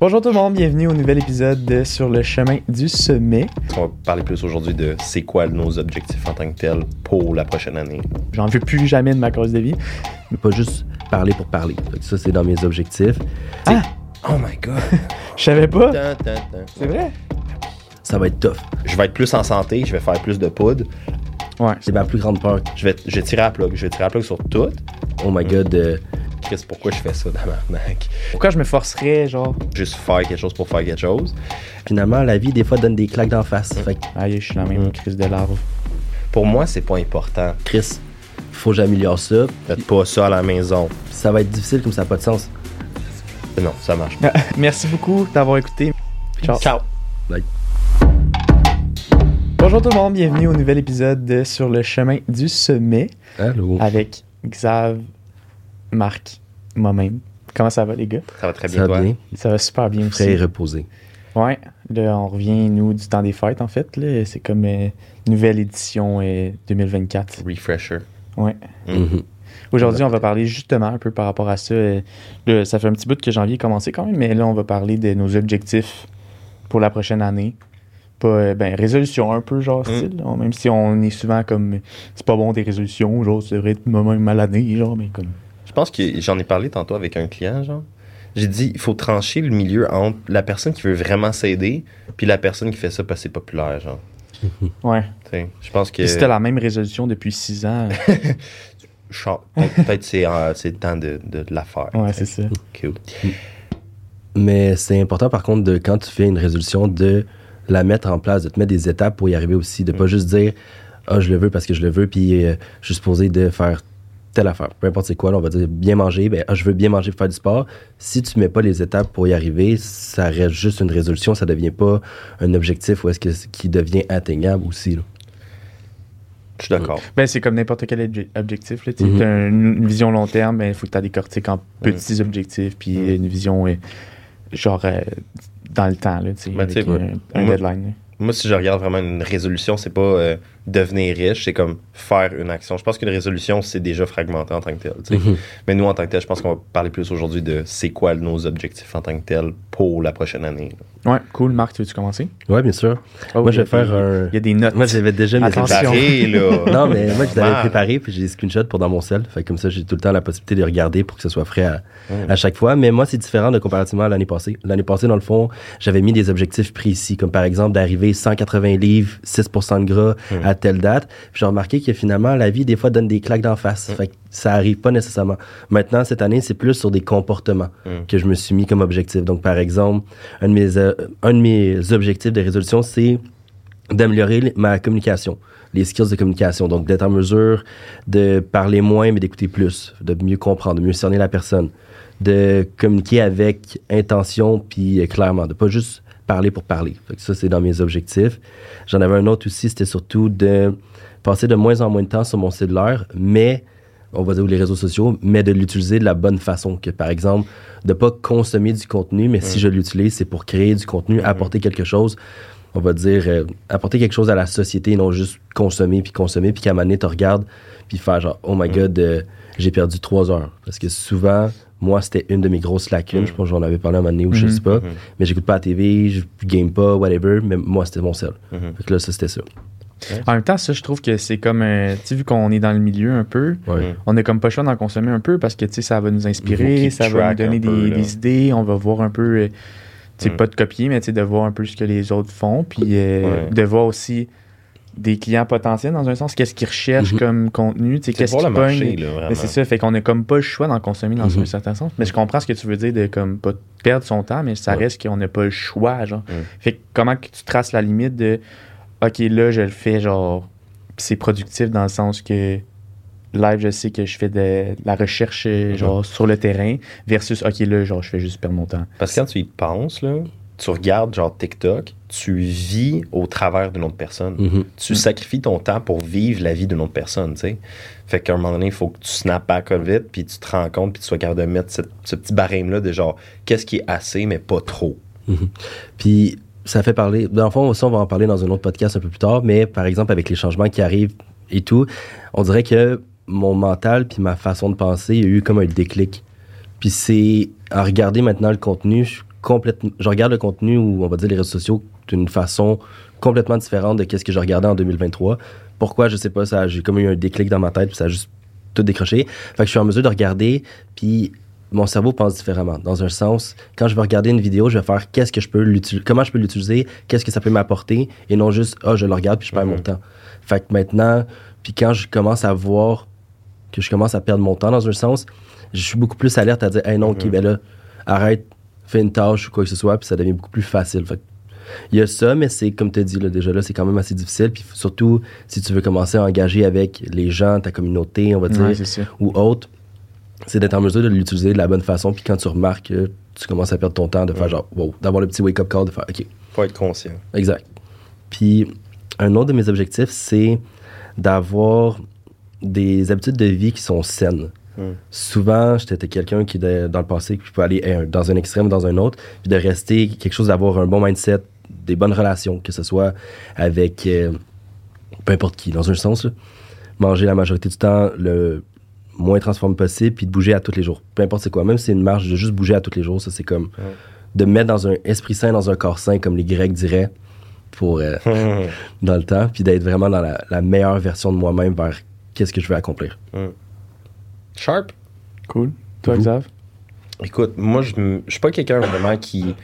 Bonjour tout le monde, bienvenue au nouvel épisode de Sur le chemin du sommet. On va parler plus aujourd'hui de c'est quoi nos objectifs en tant que tels pour la prochaine année. J'en veux plus jamais de ma cause de vie. Mais pas juste parler pour parler. Ça, c'est dans mes objectifs. Ah! Oh my god! Je savais pas. C'est vrai? Ça va être tough. Je vais être plus en santé, je vais faire plus de poudre, Ouais. C'est ma plus grande peur. je vais, je vais tirer à plug, je vais tirer à plug sur tout. Oh my god. euh, Chris, pourquoi je fais ça dans ma Mac? Pourquoi je me forcerais, genre? Juste faire quelque chose pour faire quelque chose. finalement, la vie, des fois, donne des claques d'en face. Fait que, Aïe, je suis dans la même Mm. crise de larve. Pour moi, c'est pas important. Chris, faut que j'améliore ça. Faites pas ça à la maison. Ça va être difficile comme ça n'a pas de sens. Non, ça marche pas. Merci beaucoup d'avoir écouté. Ciao. Ciao! Bonjour tout le monde, bienvenue au nouvel épisode de Sur le chemin du sommet Allô? avec Xav, Marc, moi-même. Comment ça va les gars? Ça va très bien, Ça toi? va bien? Ça va super bien aussi. reposé. Ouais, là on revient nous du temps des fêtes en fait. là. C'est comme euh, nouvelle édition euh, 2024. Refresher. Ouais. Mm. Mhm. Aujourd'hui, on va parler justement un peu par rapport à ça. Euh, ça fait un petit bout que janvier est commencé quand même, mais là, on va parler de nos objectifs pour la prochaine année. Pas, euh, ben, résolution un peu, genre, Mm. style. là. Même si on est souvent comme, c'est pas bon des résolutions, genre, devrait être moi-même mal année, genre, mais comme. Je pense que j'en ai parlé tantôt avec un client, genre. J'ai dit, il faut trancher le milieu entre la personne qui veut vraiment s'aider puis la personne qui fait ça parce que c'est populaire, genre. Ouais. Tu sais, Je pense que. T'as la même résolution depuis six ans, Peut-être c'est euh, c'est le temps de, de, de la faire. ouais, c'est ça. Cool. Mais c'est important, par contre, de quand tu fais une résolution, de la mettre en place, de te mettre des étapes pour y arriver aussi. De pas juste dire, ah, je le veux parce que je le veux, puis euh, je suis supposé de faire telle affaire. Peu importe c'est quoi, là, on va dire bien manger, ben, ah, je veux bien manger pour faire du sport. Si tu mets pas les étapes pour y arriver, ça reste juste une résolution, ça devient pas un objectif ou est-ce que qui devient atteignable aussi. là. Je suis d'accord. Ben, c'est comme n'importe quel obje- objectif. Là, tu sais, Mhm. t'as une, une vision long terme, ben, il faut que tu as décortiques en petits objectifs, puis Mhm. une vision, euh, genre, euh, dans le temps, là, Ben, avec un, un moi- deadline. là. Moi, si je regarde vraiment une résolution, c'est pas euh, devenir riche, c'est comme faire une action. Je pense qu'une résolution, c'est déjà fragmenté en tant que tel. Mhm. Mais nous, en tant que tel, je pense qu'on va parler plus aujourd'hui de c'est quoi nos objectifs en tant que tel pour la prochaine année. Ouais, cool. Marc, tu veux-tu commencer? Ouais, bien sûr. Oh, Moi, je a vais faire un- Il y a des notes. Moi, j'avais déjà mes. Barré, là. Non, mais moi, je l'avais préparé, puis j'ai des screenshots pour dans mon sel. Fait que comme ça, j'ai tout le temps la possibilité de regarder pour que ce soit frais à, Mm. à chaque fois. Mais moi, c'est différent de comparativement à l'année passée. L'année passée, dans le fond, j'avais mis des objectifs précis, comme par exemple d'arriver 180 livres, 6% de gras Mm. à telle date. J'ai remarqué que finalement, la vie, des fois, donne des claques d'en face. Mm. Fait que ça arrive pas nécessairement. Maintenant, cette année, c'est plus sur des comportements Mm. que je me suis mis comme objectif. Donc, par exemple, un de mes, euh, un de mes objectifs de résolution, c'est d'améliorer ma communication, les skills de communication. Donc, d'être en mesure de parler moins, mais d'écouter plus, de mieux comprendre, de mieux cerner la personne, de communiquer avec intention, puis euh, clairement, de pas juste parler pour parler. Ça, c'est dans mes objectifs. J'en avais un autre aussi, c'était surtout de passer de moins en moins de temps sur mon cellulaire, mais on va dire les réseaux sociaux, mais de l'utiliser de la bonne façon. Que par exemple, de pas consommer du contenu, mais si je l'utilise, c'est pour créer du contenu, apporter quelque chose. On va dire euh, apporter quelque chose à la société, non juste consommer puis consommer puis qu'à un moment donné, tu regardes puis faire genre oh my god, euh, j'ai perdu trois heures. Parce que souvent, moi, c'était une de mes grosses lacunes. Je pense que j'en avais parlé à un moment donné ou je sais pas. Mais j'écoute pas la TV, je game pas, whatever. Mais moi, c'était mon seul. Mhm. Fait que là, ça, c'était ça. En même temps, ça, je trouve que c'est comme, euh, tu sais, vu qu'on est dans le milieu un peu, Ouais. Mm. on a comme pas le choix d'en consommer un peu parce que, tu sais, ça va nous inspirer, ça va nous donner peu, des, des idées, on va voir un peu, euh, tu sais, Mm. pas de copier, mais tu sais, de voir un peu ce que les autres font, puis euh, Ouais. de voir aussi des clients potentiels dans un sens, qu'est-ce qu'ils recherchent Mhm. comme contenu, qu'est-ce qu'ils pognent. c'est ça, fait qu'on a comme pas le choix d'en consommer dans Mhm. un certain sens. Mais je comprends ce que tu veux dire de comme pas perdre son temps, mais ça Ouais. reste qu'on n'a pas le choix, genre. Mhm. Fait que comment que tu traces la limite de OK, là, je le fais, genre, c'est productif dans le sens que live, je sais que je fais de la recherche, euh, genre, sur le terrain, versus OK, là, genre, je fais juste perdre mon temps. Parce que quand tu y penses, là, tu regardes genre TikTok, tu vis au travers d'une autre personne. Mhm. Tu sacrifies ton temps pour vivre la vie d'une autre personne, tu sais. Fait qu'à un moment donné, il faut que tu snap back vite, puis tu te rends compte, puis tu sois capable de mettre cette- ce petit barème-là de genre, qu'est-ce qui est assez, mais pas trop. Puis ça fait parler. Dans le fond, on va en parler dans un autre podcast un peu plus tard, mais par exemple, avec les changements qui arrivent et tout, on dirait que mon mental puis ma façon de penser, il y a eu comme un déclic. Puis c'est, à regarder maintenant le contenu, je suis complètement. Je regarde le contenu ou on va dire les réseaux sociaux d'une façon complètement différente de ce que je regardais en 2023. Pourquoi, je sais pas, ça, j'ai comme eu un déclic dans ma tête, puis ça a juste tout décroché. Fait que je suis en mesure de regarder, puis mon cerveau pense différemment. Dans un sens, quand je vais regarder une vidéo, je vais faire qu'est-ce que je peux l'utiliser, comment je peux l'utiliser, qu'est-ce que ça peut m'apporter, et non juste, ah, je le regarde puis je perds mon Mhm. temps. Fait que maintenant, puis quand je commence à voir que je commence à perdre mon temps dans un sens, je suis beaucoup plus alerte à dire, hey non, ok, Mhm. ben là, arrête, fais une tâche ou quoi que ce soit, puis ça devient beaucoup plus facile. Fait il y a ça, mais c'est comme tu as dit, là, déjà là, c'est quand même assez difficile. Puis surtout, si tu veux commencer à engager avec les gens, ta communauté, on va dire, Ouais, ou autres, c'est d'être en mesure de l'utiliser de la bonne façon. Puis quand tu remarques que tu commences à perdre ton temps, de faire Ouais. genre, wow, d'avoir le petit wake-up call, de faire, OK, Faut être conscient. exact. Puis un autre de mes objectifs, c'est d'avoir des habitudes de vie qui sont saines. Mm. Souvent, j'étais quelqu'un qui, de- dans le passé, qui peut aller dans un extrême ou dans un autre, puis de rester quelque chose, d'avoir un bon mindset, des bonnes relations, que ce soit avec euh, peu importe qui, dans un sens. là. Manger la majorité du temps le moins transformé possible, puis de bouger à tous les jours. Peu importe c'est quoi, même si c'est une marche, de juste bouger à tous les jours, ça c'est comme de me mettre dans un esprit sain, dans un corps sain, comme les Grecs diraient, pour, euh, dans le temps, puis d'être vraiment dans la, la meilleure version de moi-même vers qu'est-ce que je veux accomplir. Sharp. Cool. Toi, Vous? Xav? Écoute, moi, je je suis pas quelqu'un vraiment qui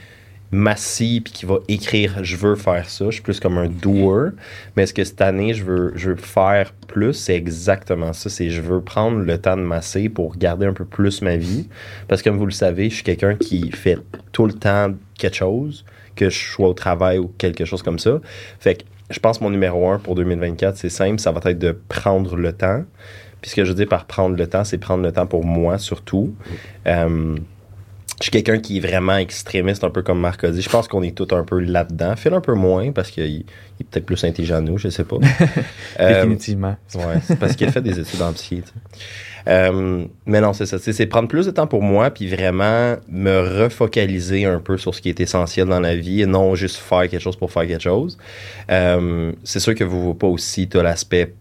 m'assit puis qui va écrire je veux faire ça. Je suis plus comme un doer. Mais est-ce que cette année, je veux, je veux faire plus? C'est exactement ça. C'est je veux prendre le temps de masser pour garder un peu plus ma vie. Parce que comme vous le savez, je suis quelqu'un qui fait tout le temps quelque chose, que je sois au travail ou quelque chose comme ça. Fait que je pense que mon numéro un pour 2024, c'est simple, ça va être de prendre le temps. Puis ce que je veux dire par prendre le temps, c'est prendre le temps pour moi surtout. Euh, je suis quelqu'un qui est vraiment extrémiste, un peu comme Marc a dit. Je pense qu'on est tous un peu là-dedans. Phil un peu moins, parce qu'il il est peut-être plus intelligent que nous, je sais pas. Euh, Définitivement. Ouais, c'est parce qu'il a fait des études en psy. Euh, mais non, c'est ça. C'est prendre plus de temps pour moi, puis vraiment me refocaliser un peu sur ce qui est essentiel dans la vie et non juste faire quelque chose pour faire quelque chose. Euh, c'est sûr que vous ne pas aussi, tu l'aspect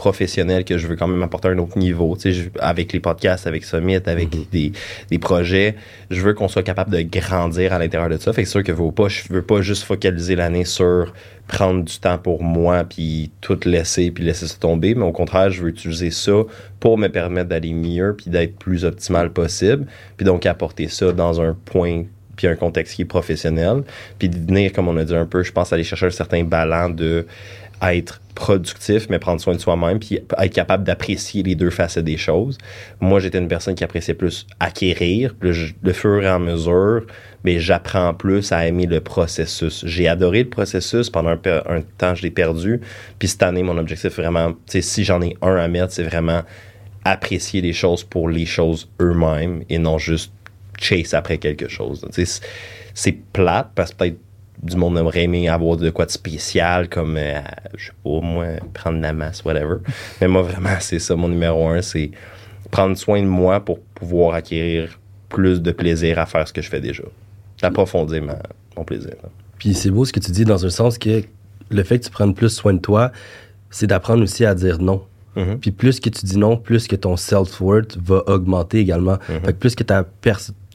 professionnel que je veux quand même apporter à un autre niveau. Tu sais, je- avec les podcasts, avec Summit, avec Mhm. des, des projets, je veux qu'on soit capable de grandir à l'intérieur de ça. Fait que c'est sûr que vous pas, je veux pas juste focaliser l'année sur prendre du temps pour moi puis tout laisser puis laisser ça tomber, mais au contraire, je veux utiliser ça pour me permettre d'aller mieux puis d'être plus optimal possible, puis donc apporter ça dans un point puis un contexte qui est professionnel, puis de venir, comme on a dit un peu, je pense aller chercher un certain ballon de être productif, mais prendre soin de soi-même, puis être capable d'apprécier les deux facettes des choses. Moi, j'étais une personne qui appréciait plus acquérir, plus de fur et à mesure, mais j'apprends plus à aimer le processus. J'ai adoré le processus pendant un, un temps, je l'ai perdu. Puis cette année, mon objectif vraiment, si j'en ai un à mettre, c'est vraiment apprécier les choses pour les choses eux-mêmes et non juste chase après quelque chose. C'est- plate parce que peut-être du monde aimerait aimer avoir de quoi de spécial comme, euh, je sais pas, moi, prendre de la masse, whatever. Mais moi, vraiment, c'est ça mon numéro un, c'est prendre soin de moi pour pouvoir acquérir plus de plaisir à faire ce que je fais déjà. D'approfondir mon plaisir. là. Puis c'est beau ce que tu dis dans un sens que le fait que tu prennes plus soin de toi, c'est d'apprendre aussi à dire non. Mhm. Puis plus que tu dis non, plus que ton self-worth va augmenter également. Mhm. Fait que plus que ta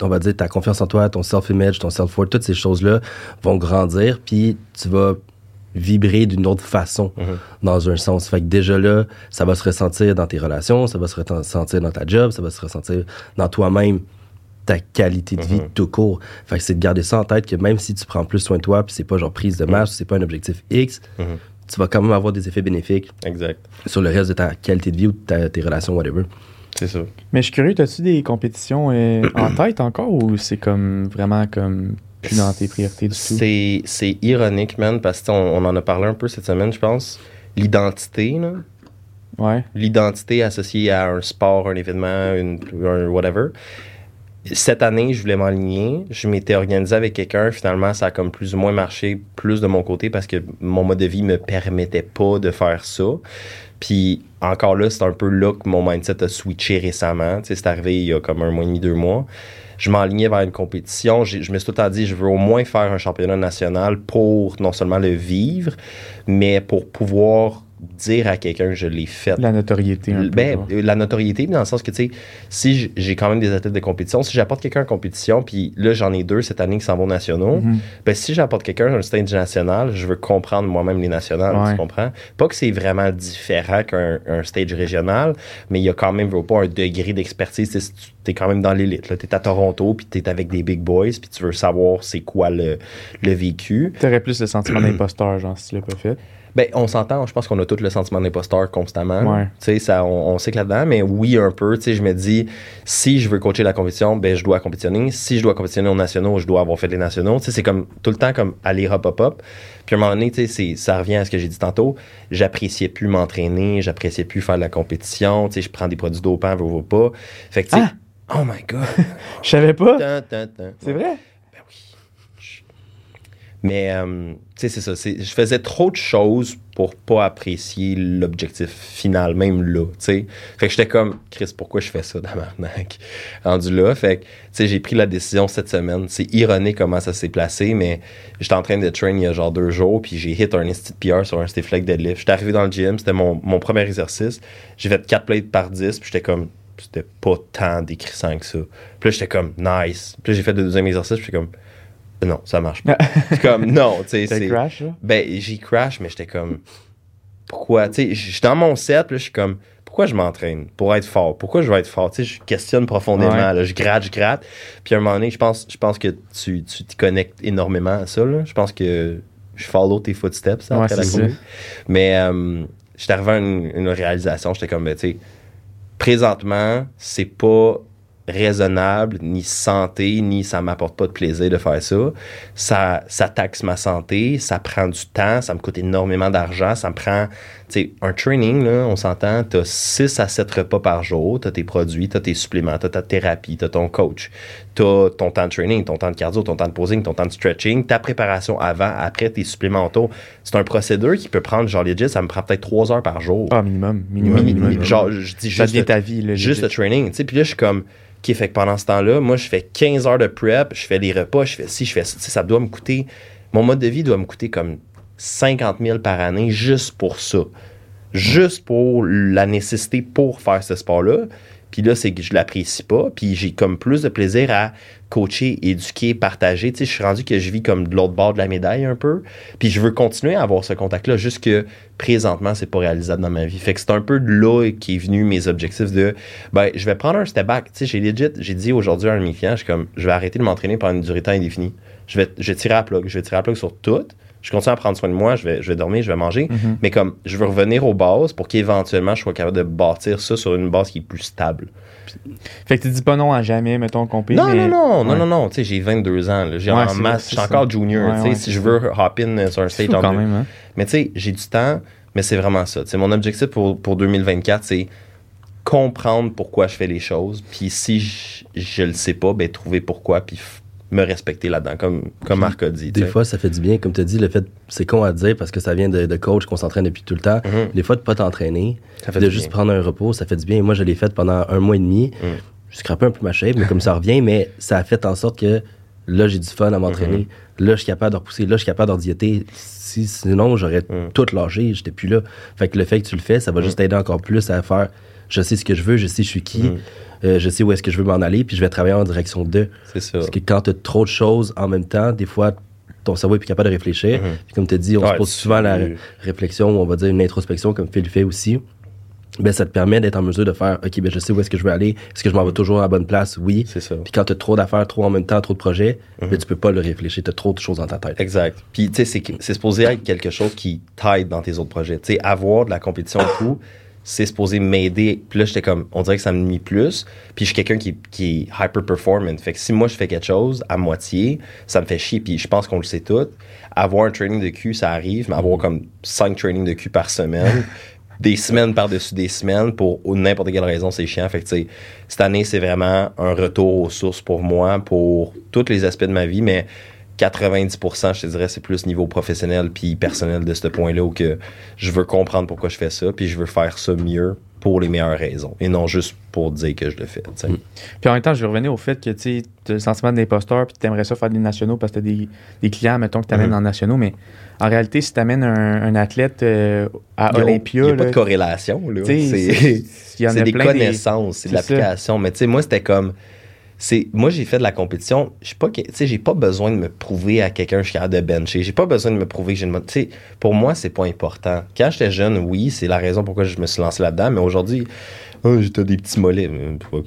on va dire ta confiance en toi, ton self-image, ton self-worth, toutes ces choses-là vont grandir, puis tu vas vibrer d'une autre façon Mhm. dans un sens. Fait que déjà là, ça va se ressentir dans tes relations, ça va se ressentir dans ta job, ça va se ressentir dans toi-même, ta qualité de vie Mhm. tout court. Fait que c'est de garder ça en tête que même si tu prends plus soin de toi, puis c'est pas genre prise de masse, c'est pas un objectif X, Mhm. tu vas quand même avoir des effets bénéfiques Exact. sur le reste de ta qualité de vie ou de ta- tes relations, whatever. C'est ça. Mais je suis curieux, as-tu des compétitions euh, en tête encore ou c'est comme vraiment comme plus dans tes priorités du tout? C'est, c'est ironique, man, parce qu'on on en a parlé un peu cette semaine, je pense. L'identité, là. Ouais. L'identité associée à un sport, un événement, une, un whatever. Cette année, je voulais m'aligner. Je m'étais organisé avec quelqu'un. Finalement, ça a comme plus ou moins marché plus de mon côté parce que mon mode de vie me permettait pas de faire ça. Puis encore là, c'est un peu là que mon mindset a switché récemment. Tu sais, c'est arrivé il y a comme un mois et demi, deux mois. Je m'enlignais vers une compétition. J'ai- Je me suis tout temps dit, je veux au moins faire un championnat national pour non seulement le vivre, mais pour pouvoir dire à quelqu'un que je l'ai fait. La notoriété. Un peu, Ben, euh, la notoriété, dans le sens que, tu sais, si j'ai quand même des athlètes de compétition, si j'apporte quelqu'un en compétition, puis là, j'en ai deux cette année qui s'en vont nationaux, Mhm. ben, si j'apporte quelqu'un un stage national, je veux comprendre moi-même les nationales, Ouais. tu comprends? Pas que c'est vraiment différent qu'un un stage régional, mais il y a quand même, pas, un degré d'expertise. Tu sais, Tu es quand même dans l'élite. Tu es à Toronto, puis tu es avec des big boys, puis tu veux savoir c'est quoi le, le vécu. T'aurais plus le sentiment d'imposteur, genre, si tu l'as pas fait. Ben, on s'entend, je pense qu'on a tout le sentiment d'imposteur constamment. Ouais. Tu sais, on, on sait que là-dedans, mais oui, un peu. Tu sais, je me dis, si je veux coacher la compétition, ben, je dois compétitionner. Si je dois compétitionner aux nationaux, je dois avoir fait les nationaux. Tu sais, c'est comme tout le temps comme aller hop, hop, hop. Puis à un moment donné, tu sais, c'est- ça revient à ce que j'ai dit tantôt. J'appréciais plus m'entraîner, j'appréciais plus faire de la compétition. Tu sais, je prends des produits dopants, veux, veux pas. Fait que, tu sais, Ah! oh my God. Je savais pas. C'est vrai? Mais, euh, tu sais, c'est ça. Je faisais trop de choses pour pas apprécier l'objectif final, même là, tu sais. Fait que j'étais comme, Chris, pourquoi je fais ça dans ma Rendu là. Fait que, tu sais, j'ai pris la décision cette semaine. C'est ironique comment ça s'est placé, mais j'étais en train de train il y a genre deux jours, puis j'ai hit un instant PR sur un stiff leg deadlift. J'étais arrivé dans le gym, c'était mon, mon premier exercice. J'ai fait 4 plates par 10, puis j'étais comme, c'était pas tant décrissant que ça. Puis là, j'étais comme, nice. Puis là, j'ai fait le deuxième exercice, puis j'étais comme, non, ça marche pas. C'est comme, non, tu sais, c'est. crash, là? Ben, j'ai crash, mais j'étais comme, pourquoi? Tu sais, je suis dans mon set, là, je suis comme, pourquoi je m'entraîne pour être fort? Pourquoi je veux être fort? Tu sais, je questionne profondément, Ouais. là, je gratte, je gratte. Puis à un moment donné, je pense, je pense que tu tu t'y connectes énormément à ça, là. Je pense que je follow tes footsteps Ouais, après la ça. Mais euh, j'étais arrivé à une, une réalisation, j'étais comme, ben, tu sais, présentement, c'est pas raisonnable, ni santé, ni ça m'apporte pas de plaisir de faire ça. Ça, ça taxe ma santé, ça prend du temps, ça me coûte énormément d'argent, ça me prend, sais, un training, là, on s'entend, t'as 6 à 7 repas par jour, t'as tes produits, t'as tes suppléments, t'as ta thérapie, t'as ton coach, t'as ton temps de training, ton temps de cardio, ton temps de posing, ton temps de stretching, ta préparation avant, après, tes suppléments autour. C'est un procédure qui peut prendre, genre, legit, ça me prend peut-être 3 heures par jour. Ah, minimum. Minimum. Mini- minimum. genre, je dis juste le- ta vie, là. juste le training. Tu sais, puis là, je suis comme, OK, fait que pendant ce temps-là, moi, je fais 15 heures de prep, je fais les repas, je fais ci, je fais ça. Tu ça doit me coûter, mon mode de vie doit me coûter comme 50 000 par année juste pour ça. Juste pour la nécessité pour faire ce sport-là. Puis là, c'est que je l'apprécie pas. Puis j'ai comme plus de plaisir à coacher, éduquer, partager. Tu sais, je suis rendu que je vis comme de l'autre bord de la médaille un peu. Puis je veux continuer à avoir ce contact-là, juste que présentement, c'est pas réalisable dans ma vie. Fait que c'est un peu de là qui est venu mes objectifs de, ben, je vais prendre un step back. Tu sais, j'ai j'ai dit aujourd'hui à un de mes clients, je comme, je vais arrêter de m'entraîner pendant une durée de temps indéfinie. Je vais, je vais tirer à plug. Je vais tirer à plug sur tout. Je continue à prendre soin de moi, je vais, je vais dormir, je vais manger. Mhm. Mais comme, je veux revenir aux bases pour qu'éventuellement, je sois capable de bâtir ça sur une base qui est plus stable. Fait que tu dis pas non à jamais, mettons, compé. Non, mais... non, non, non, Ouais. non, non, tu sais, j'ai 22 ans, j'ai Ouais, en masse, je suis encore junior, Ouais, tu sais, si je veux hop in sur un stage en deux. même, hein. Mais tu sais, j'ai du temps, mais c'est vraiment ça. Tu sais, mon objectif pour, pour 2024, c'est comprendre pourquoi je fais les choses, puis si je, je le sais pas, ben trouver pourquoi, puis me respecter là-dedans, comme, comme Marc a dit. Des fois, ça fait du bien. Comme tu as dit, le fait, c'est con à dire parce que ça vient de, de coach qu'on s'entraîne depuis tout le temps. Mhm. Des fois, de pas t'entraîner, Ça fait de juste prendre un repos, ça fait du bien. Moi, je l'ai fait pendant un mois et demi. Mhm. Je scrapais un peu ma shape, mais comme ça revient, mais ça a fait en sorte que là, j'ai du fun à m'entraîner. Mhm. Là, je suis capable de repousser. Là, je suis capable d'en diéter. Si, sinon, j'aurais Mhm. tout lâché. J'étais plus là. Fait que le fait que tu le fais, ça va juste t'aider encore plus à faire. Je sais ce que je veux, je sais je suis qui. Euh, je sais où est-ce que je veux m'en aller, puis je vais travailler en direction de. C'est ça. Parce que quand tu as trop de choses en même temps, des fois, ton cerveau est plus capable de réfléchir. Puis comme tu as dit, on Ouais, se pose souvent la ré- réflexion, ou on va dire une introspection, comme Phil fait aussi. Ben, ça te permet d'être en mesure de faire OK, ben, je sais où est-ce que je veux aller. Est-ce que je m'en vais toujours à la bonne place? Oui. C'est ça. Puis quand tu as trop d'affaires, trop en même temps, trop de projets, Mhm. ben, tu peux pas le réfléchir. Tu as trop de choses dans ta tête. Exact. Puis, tu sais, c'est supposé être quelque chose qui t'aide dans tes autres projets. Tu sais, avoir de la compétition et tout, c'est supposé m'aider. Puis là, j'étais comme, on dirait que ça me nuit plus. Puis je suis quelqu'un qui, qui est hyper performant. Fait que si moi, je fais quelque chose à moitié, ça me fait chier. Puis je pense qu'on le sait tout. Avoir un training de cul, ça arrive, mais avoir comme cinq trainings de cul par semaine, des semaines par-dessus des semaines, pour ou n'importe quelle raison, c'est chiant. Fait que, tu sais, cette année, c'est vraiment un retour aux sources pour moi, pour tous les aspects de ma vie, mais 90%, je te dirais, c'est plus niveau professionnel puis personnel de ce point-là où que je veux comprendre pourquoi je fais ça, puis je veux faire ça mieux pour les meilleures raisons et non juste pour dire que je le fais. Mm. Puis en même temps, je vais revenir au fait que tu as le sentiment d'imposteur, puis tu aimerais ça faire des nationaux parce que tu as des, des clients, mettons, que tu amènes Mhm. en nationaux, mais en réalité, si tu amènes un, un athlète euh, à Il y a- Olympia, Il n'y a pas de corrélation. C'est des plein connaissances, c'est de l'application. Mais tu sais, moi, c'était comme. C'est Moi, j'ai fait de la compétition. Je sais pas j'ai pas besoin de me prouver à quelqu'un que je suis capable de bencher. J'ai pas besoin de me prouver que j'ai une. Tu pour moi, c'est pas important. Quand j'étais jeune, oui, c'est la raison pourquoi je me suis lancé là-dedans. Mais aujourd'hui, oh, j'ai- t'as des petits mollets.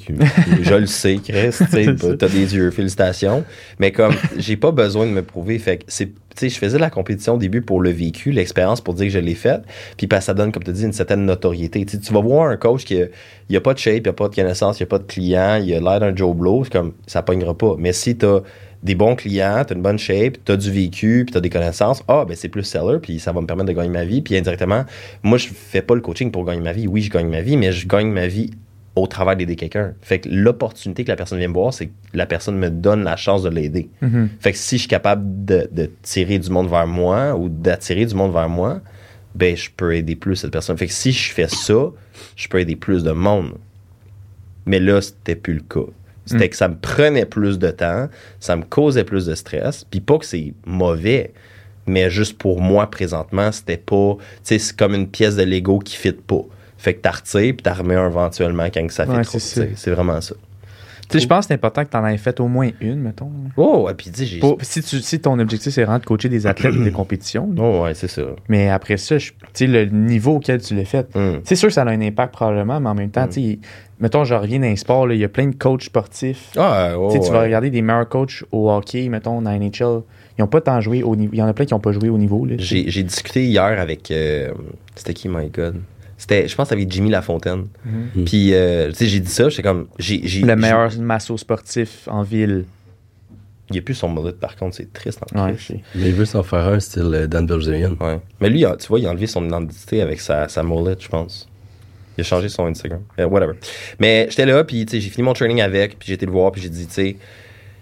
You. je le sais, Chris. T'as des yeux. Félicitations. Mais comme, j'ai pas besoin de me prouver. Fait que c'est. Tu sais, je faisais de la compétition au début pour le vécu, l'expérience, pour dire que je l'ai faite. Puis ça donne, comme tu dis, une certaine notoriété. Tu vas voir un coach qui il a pas de shape, il a pas de connaissances, il a pas de clients, il a l'air d'un Joe Blow, c'est comme ça pognera pas. Mais si tu as des bons clients, tu as une bonne shape, tu as du vécu, puis tu as des connaissances, ah ben c'est plus seller, puis ça va me permettre de gagner ma vie, puis indirectement, moi je fais pas le coaching pour gagner ma vie. Oui, je gagne ma vie, mais je gagne ma vie au travail d'aider quelqu'un. Fait que l'opportunité que la personne vient me voir, c'est que la personne me donne la chance de l'aider. Mhm. Fait que si je suis capable de, de tirer du monde vers moi ou d'attirer du monde vers moi, ben je peux aider plus cette personne. Fait que si je fais ça, je peux aider plus de monde. Mais là, c'était plus le cas. C'était Mm. que ça me prenait plus de temps, ça me causait plus de stress, puis pas que c'est mauvais, mais juste pour moi présentement, c'était pas, tu sais, c'est comme une pièce de Lego qui fit pas. Fait que t'as retiré puis t'as un éventuellement quand ça fait Ouais, trop. C'est vraiment ça. Tu sais, je pense que c'est important que tu en aies fait au moins une, mettons. Oh, ouais, puis sais, j'ai. Si, tu, si ton objectif, c'est vraiment de coacher des athlètes ou des compétitions, là. Oh, ouais, c'est ça. mais après ça, tu sais, le niveau auquel tu l'as fait, Hum. c'est sûr que ça a un impact probablement, mais en même temps, Mm. tu sais, mettons, je reviens d'un sport, là, il y a plein de coachs sportifs. Ah, oh, Tu sais, tu vas regarder des meilleurs coachs au hockey, mettons, dans NHL. Ils n'ont pas tant joué au niveau. Il y en a plein qui n'ont pas joué au niveau. J'ai discuté hier avec. euh, C'était qui, my God? C'était, je pense avec Jimmy Lafontaine. Mhm. Puis, euh, tu sais, j'ai dit ça, j'étais comme. j'ai j'ai- Le j'ai- meilleur masso sportif en ville. Il n'y a plus son mullet, par contre, c'est triste en Ouais, Mais il veut s'en faire un style euh, Dan Bilzerian. Ouais. Mais lui, tu vois, il a enlevé son identité avec sa, sa mullet, je pense. Il a changé son Instagram. Euh, whatever. Mais j'étais là, puis tu sais, j'ai fini mon training avec, puis j'ai été le voir, puis j'ai dit, tu sais,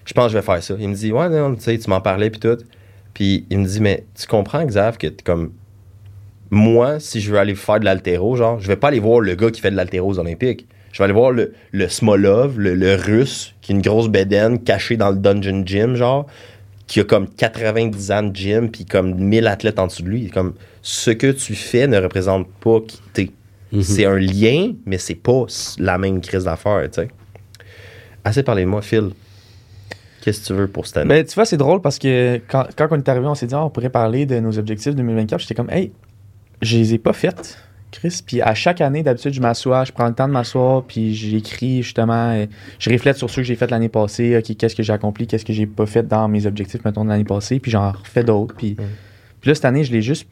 je pense que je vais faire ça. Il me dit, ouais, non, tu sais, tu m'en parlais, puis tout. Puis il me dit, mais tu comprends, Xav, que t'es comme. Moi, si je veux aller faire de l'altéro, genre, je vais pas aller voir le gars qui fait de l'altéro aux Olympiques. Je vais aller voir le, le Smolov, le, le russe, qui a une grosse bédaine cachée dans le dungeon gym, genre, qui a comme 90 ans de gym, puis comme 1000 athlètes en dessous de lui. Comme, ce que tu fais ne représente pas qui t'es. Mhm. C'est un lien, mais c'est pas la même crise d'affaires, tu sais. Assez parlé de moi, Phil. Qu'est-ce que tu veux pour cette année? Ben, tu vois, c'est drôle parce que quand, quand on est arrivé, on s'est dit, Ah, on pourrait parler de nos objectifs 2024. J'étais comme, hey, je les ai pas faites, Chris. Puis à chaque année, d'habitude, je m'assois, je prends le temps de m'asseoir, puis j'écris justement, je réfléchis sur ceux que j'ai fait l'année passée, ok, qu'est-ce que j'ai accompli, qu'est-ce que j'ai pas fait dans mes objectifs, mettons, de l'année passée, puis j'en refais d'autres. Puis, Mm. puis là, cette année, je l'ai juste,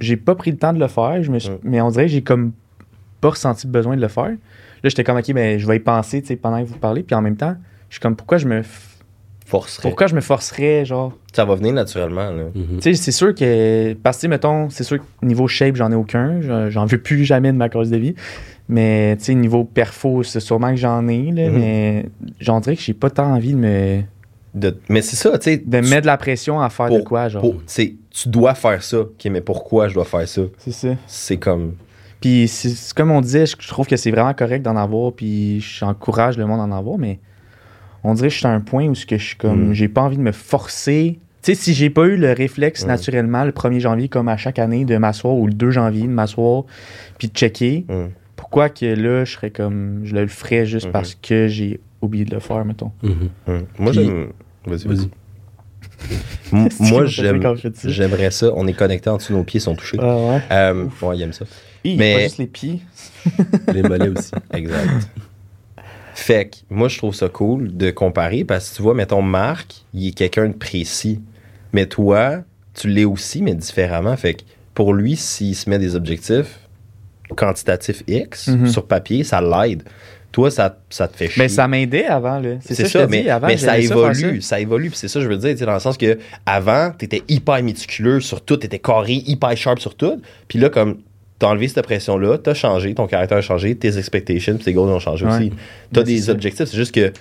j'ai pas pris le temps de le faire, je me suis- Mm. mais on dirait que j'ai comme pas ressenti le besoin de le faire. Là, j'étais comme, ok, ben, je vais y penser, pendant que vous parlez, puis en même temps, je suis comme, pourquoi je me, f- Forcerait. pourquoi je me forcerais, genre, Ça va venir naturellement, là. Mhm. tu sais, c'est sûr que. Parce que, mettons, c'est sûr que niveau shape, j'en ai aucun. Je- J'en veux plus jamais de ma cause de vie. Mais, tu sais, niveau perfo, c'est sûrement que j'en ai, là. Mhm. Mais j'en dirais que j'ai pas tant envie de me, De- mais c'est ça, tu sais. de tu- mettre de la pression à faire de quoi, genre. pour- tu sais, tu dois faire ça. OK, mais pourquoi je dois faire ça? C'est ça. C'est comme. Puis, c'est c'est comme on disait, je je trouve que c'est vraiment correct d'en avoir. Puis, j'encourage le monde à en avoir. Mais on dirait que je suis à un point où ce que je suis comme. Mhm. J'ai pas envie de me forcer. Tu sais, si j'ai pas eu le réflexe naturellement le 1er janvier, comme à chaque année, de m'asseoir, ou le 2 janvier, de m'asseoir, puis de checker. pourquoi que là, je serais comme. Je le ferais juste parce que j'ai oublié de le faire, mettons. Mhm. Moi, j'aime. Vas-y, Vas-y. Moi, j'aimerais ça. On est connectés en dessous, nos pieds sont touchés. Ah ouais? Euh, ouais, il aime ça. Hi, Mais- pas juste les pieds. Les mollets aussi. Exact. Fait que moi, je trouve ça cool de comparer parce que tu vois, mettons, Marc, il est quelqu'un de précis. Mais toi, tu l'es aussi, mais différemment. Fait que pour lui, s'il se met des objectifs quantitatifs X Mhm. sur papier, ça l'aide. Toi, ça, ça te fait chier. Mais ça m'aidait avant, là. C'est ça, je te mais, dis. Avant, mais ça évolue, ça. évolue, puis c'est ça je veux dire, dans le sens que avant, t'étais hyper méticuleux sur tout, t'étais carré, hyper sharp sur tout, puis là, comme t'as enlevé cette pression-là, t'as changé, ton caractère a changé, tes expectations, tes goals ont changé Ouais. aussi. T'as des objectifs, c'est juste que...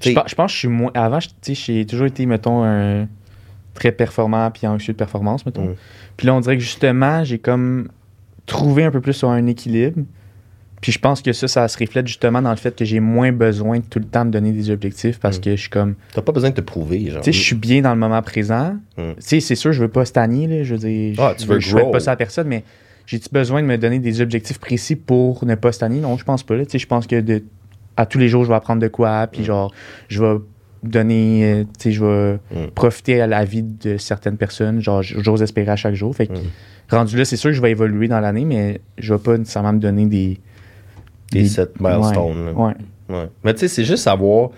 Je pense, je pense que je suis moins. Avant, j'ai toujours été, mettons, un très performant puis anxieux de performance, mettons. Mm. Puis là, on dirait que justement, j'ai comme trouver un peu plus sur un équilibre. Puis je pense que ça, ça se reflète justement dans le fait que j'ai moins besoin de tout le temps me donner des objectifs parce Mm. que je suis comme. T'as pas besoin de te prouver, genre. Tu sais, je suis bien dans le moment présent. Mm. Tu sais, c'est sûr, je veux pas stagner, là. Je veux dire, Ah, je, tu veux je grow. pas ça à personne, mais j'ai-tu besoin de me donner des objectifs précis pour ne pas stagner? Non, je pense pas, là. Tu sais, je pense que de, à tous les jours, je vais apprendre de quoi, puis Mm. genre, je vais donner, euh, tu sais, je vais profiter à la vie de certaines personnes. Genre, j'ose espérer à chaque jour. Fait que, rendu là, c'est sûr que je vais évoluer dans l'année, mais je vais pas nécessairement me donner des. Des set milestones, là. Ouais, Ouais. Mais tu sais, c'est juste savoir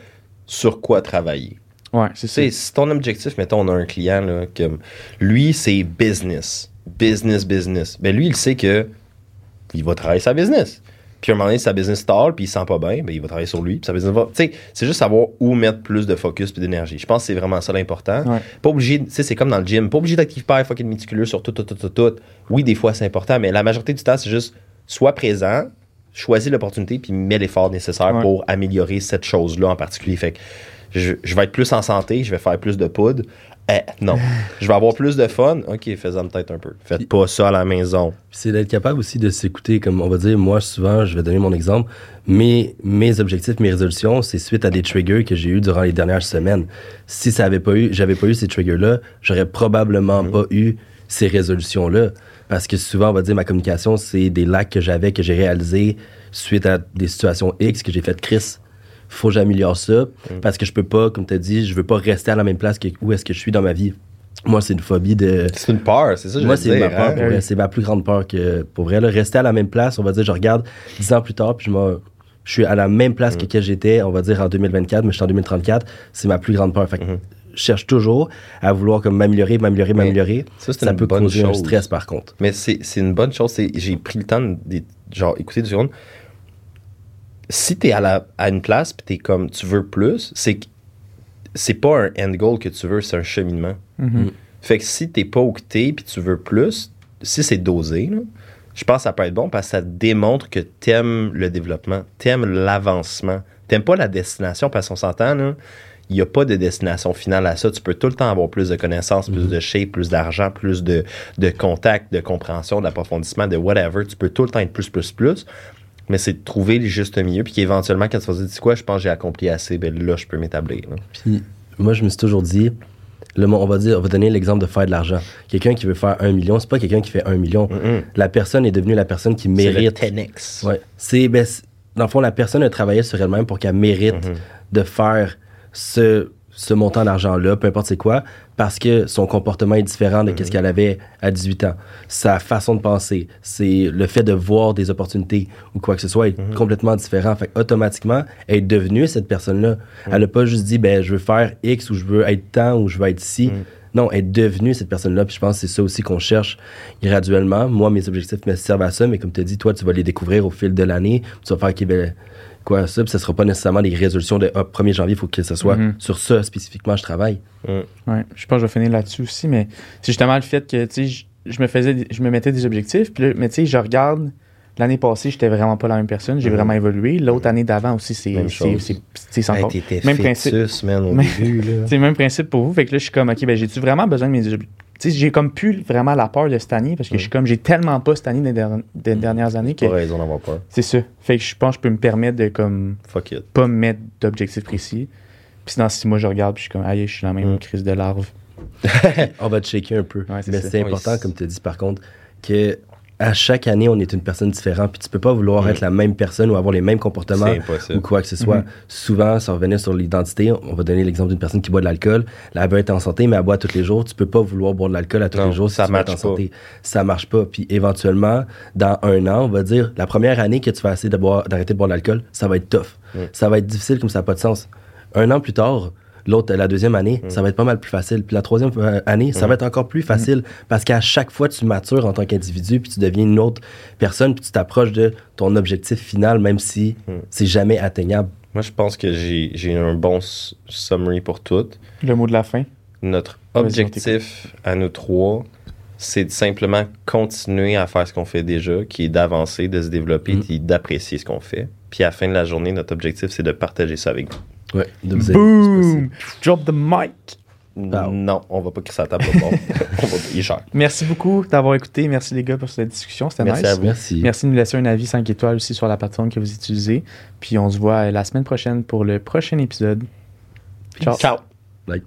sur quoi travailler. ouais, ouais c'est ça. si ton objectif, mettons, on a un client, là, que lui, c'est business. Business, business. Ben lui, il sait que il va travailler sa business. Puis à un moment donné, sa business stall, puis il se sent pas bien, ben il va travailler sur lui, puis sa business va. Tu sais, c'est juste savoir où mettre plus de focus puis d'énergie. Je pense que c'est vraiment ça l'important. Ouais. Pas obligé, tu sais, c'est comme dans le gym, pas obligé d'être hyper fucking méticuleux sur tout, tout, tout, tout, tout. Oui, des fois, c'est important, mais la majorité du temps, c'est juste sois présent, choisis l'opportunité, puis mets l'effort nécessaire Ouais. pour améliorer cette chose-là en particulier. Fait que je, je vais être plus en santé, je vais faire plus de poudre. Eh, non. je vais avoir plus de fun. OK, fais-en peut-être un peu. Faites pas ça à la maison. C'est d'être capable aussi de s'écouter, comme on va dire, moi souvent, je vais donner mon exemple, mes, mes objectifs, mes résolutions, c'est suite à des triggers que j'ai eu durant les dernières semaines. Si ça avait pas eu, j'avais pas eu ces triggers-là, j'aurais probablement pas eu ces résolutions-là. Parce que souvent, on va dire, ma communication, c'est des lacs que j'avais, que j'ai réalisés suite à des situations X que j'ai fait Chris. Faut que j'améliore ça parce que je peux pas, comme tu as dit, je veux pas rester à la même place que où est-ce que je suis dans ma vie. Moi, c'est une phobie de. C'est une peur, c'est ça Moi, c'est ma dire. peur. hein? pour vrai. C'est ma plus grande peur que pour vrai. Là, rester à la même place, on va dire, je regarde dix ans plus tard, puis je, je suis à la même place Mm. que que j'étais, on va dire en 2024, mais je suis en 2034. C'est ma plus grande peur. Fait que. Je cherche toujours à vouloir comme m'améliorer, m'améliorer, m'améliorer. ça, c'est Ça une peut bonne causer un chose. stress par contre. Mais c'est c'est une bonne chose. J'ai pris le temps de, de- genre, écouter deux secondes. Si t'es à, la, à une place puis t'es comme, tu veux plus, c'est que c'est pas un end goal que tu veux, c'est un cheminement. Mhm. Fait que si t'es pas où que t'es puis tu veux plus, si c'est dosé, là, je pense que ça peut être bon parce que ça démontre que t'aimes le développement, t'aimes l'avancement. T'aimes pas la destination parce qu'on s'entend, là. Il n'y a pas de destination finale à ça. Tu peux tout le temps avoir plus de connaissances, plus de shape, plus d'argent, plus de, de contacts, de compréhension, d'approfondissement, de whatever. Tu peux tout le temps être plus, plus, plus. Mais c'est de trouver le juste milieu, puis qu'éventuellement, quand tu vas dire, Tu sais quoi, je pense que j'ai accompli assez, ben là, je peux m'établir. Puis moi, je me suis toujours dit, le, on va dire, on va donner l'exemple de faire de l'argent. Quelqu'un qui veut faire un million, c'est pas quelqu'un qui fait un million. La personne est devenue la personne qui C'est le mérite 10X. Ouais. C'est, ben, dans le fond, la personne a travaillé sur elle-même pour qu'elle mérite Mhm. de faire ce, ce montant d'argent-là, peu importe c'est quoi, parce que son comportement est différent de Mhm. ce qu'elle avait à 18 ans. Sa façon de penser, c'est le fait de voir des opportunités ou quoi que ce soit est Mhm. complètement différent. Fait que automatiquement, elle est devenue cette personne-là. Mhm. Elle n'a pas juste dit, ben, je veux faire X ou je veux être tant ou je veux être ci. Mhm. Non, elle est devenue cette personne-là. Puis je pense que c'est ça aussi qu'on cherche graduellement. Moi, mes objectifs me servent à ça, mais comme tu as dit, toi, tu vas les découvrir au fil de l'année. Tu vas faire Ça. Puis ce sera pas nécessairement des résolutions de hop, 1er janvier, il faut que ce soit Mhm. sur ça spécifiquement, je travaille. Mm. Ouais, je pense que je vais finir là-dessus aussi, mais c'est justement le fait que, tu sais, je- je me faisais, je me mettais des objectifs, puis là, mais tu sais, je regarde, l'année passée, j'étais vraiment pas la même personne, j'ai Mhm. vraiment évolué. L'autre année d'avant aussi, c'est, Même c'est, Hey, encore. même fœtus, man, au Mais- début, là. C'est le même principe pour vous. Fait que là, je suis comme, OK, ben, j'ai-tu vraiment besoin de mes objectifs? Tu sais, j'ai comme plus vraiment la peur de cette année parce que je suis comme, j'ai tellement pas cette année des, der- des dernières années que Pas raison d'avoir peur. c'est ça. Fait que je pense que je peux me permettre de, comme, Fuck it. pas me mettre d'objectifs précis. Puis dans six mois, je regarde, puis je suis comme, aïe, je suis dans la même Mm. crise de larve. On va te shaker un peu. Ouais, mais c'est important, comme tu as dit, par contre, que à chaque année, on est une personne différente. Puis tu peux pas vouloir Mhm. être la même personne ou avoir les mêmes comportements C'est ou quoi que ce soit. Mhm. Souvent, ça revenait sur l'identité. On va donner l'exemple d'une personne qui boit de l'alcool. Là, elle veut être en santé, mais elle boit tous les jours. Tu peux pas vouloir boire de l'alcool à tous Non, les jours si ça tu veux être en pas. santé. Ça marche pas. Puis éventuellement, dans un an, on va dire, la première année que tu vas essayer de boire- d'arrêter de boire de l'alcool, ça va être tough. Mm. Ça va être difficile comme ça n'a pas de sens. Un an plus tard, L'autre, la deuxième année, Mm. ça va être pas mal plus facile. Puis la troisième euh, année, ça va être encore plus facile parce qu'à chaque fois, tu matures en tant qu'individu, puis tu deviens une autre personne, puis tu t'approches de ton objectif final, même si Mm. c'est jamais atteignable. Moi, je pense que j'ai j'ai un bon summary pour tout. Le mot de la fin? Notre objectif à nous trois, c'est de simplement continuer à faire ce qu'on fait déjà, qui est d'avancer, de se développer, Mm. puis d'apprécier ce qu'on fait. Puis à la fin de la journée, notre objectif, c'est de partager ça avec vous. Ouais, Boom! possible. Drop the mic! Non, on va pas crisser la table de bord. On va payer cher. Merci beaucoup d'avoir écouté. Merci les gars pour cette discussion. C'était Merci nice. à vous. Merci. Merci de nous laisser un avis 5 étoiles aussi sur la plateforme que vous utilisez. Puis on se voit la semaine prochaine pour le prochain épisode. Ciao. Ciao. Bye.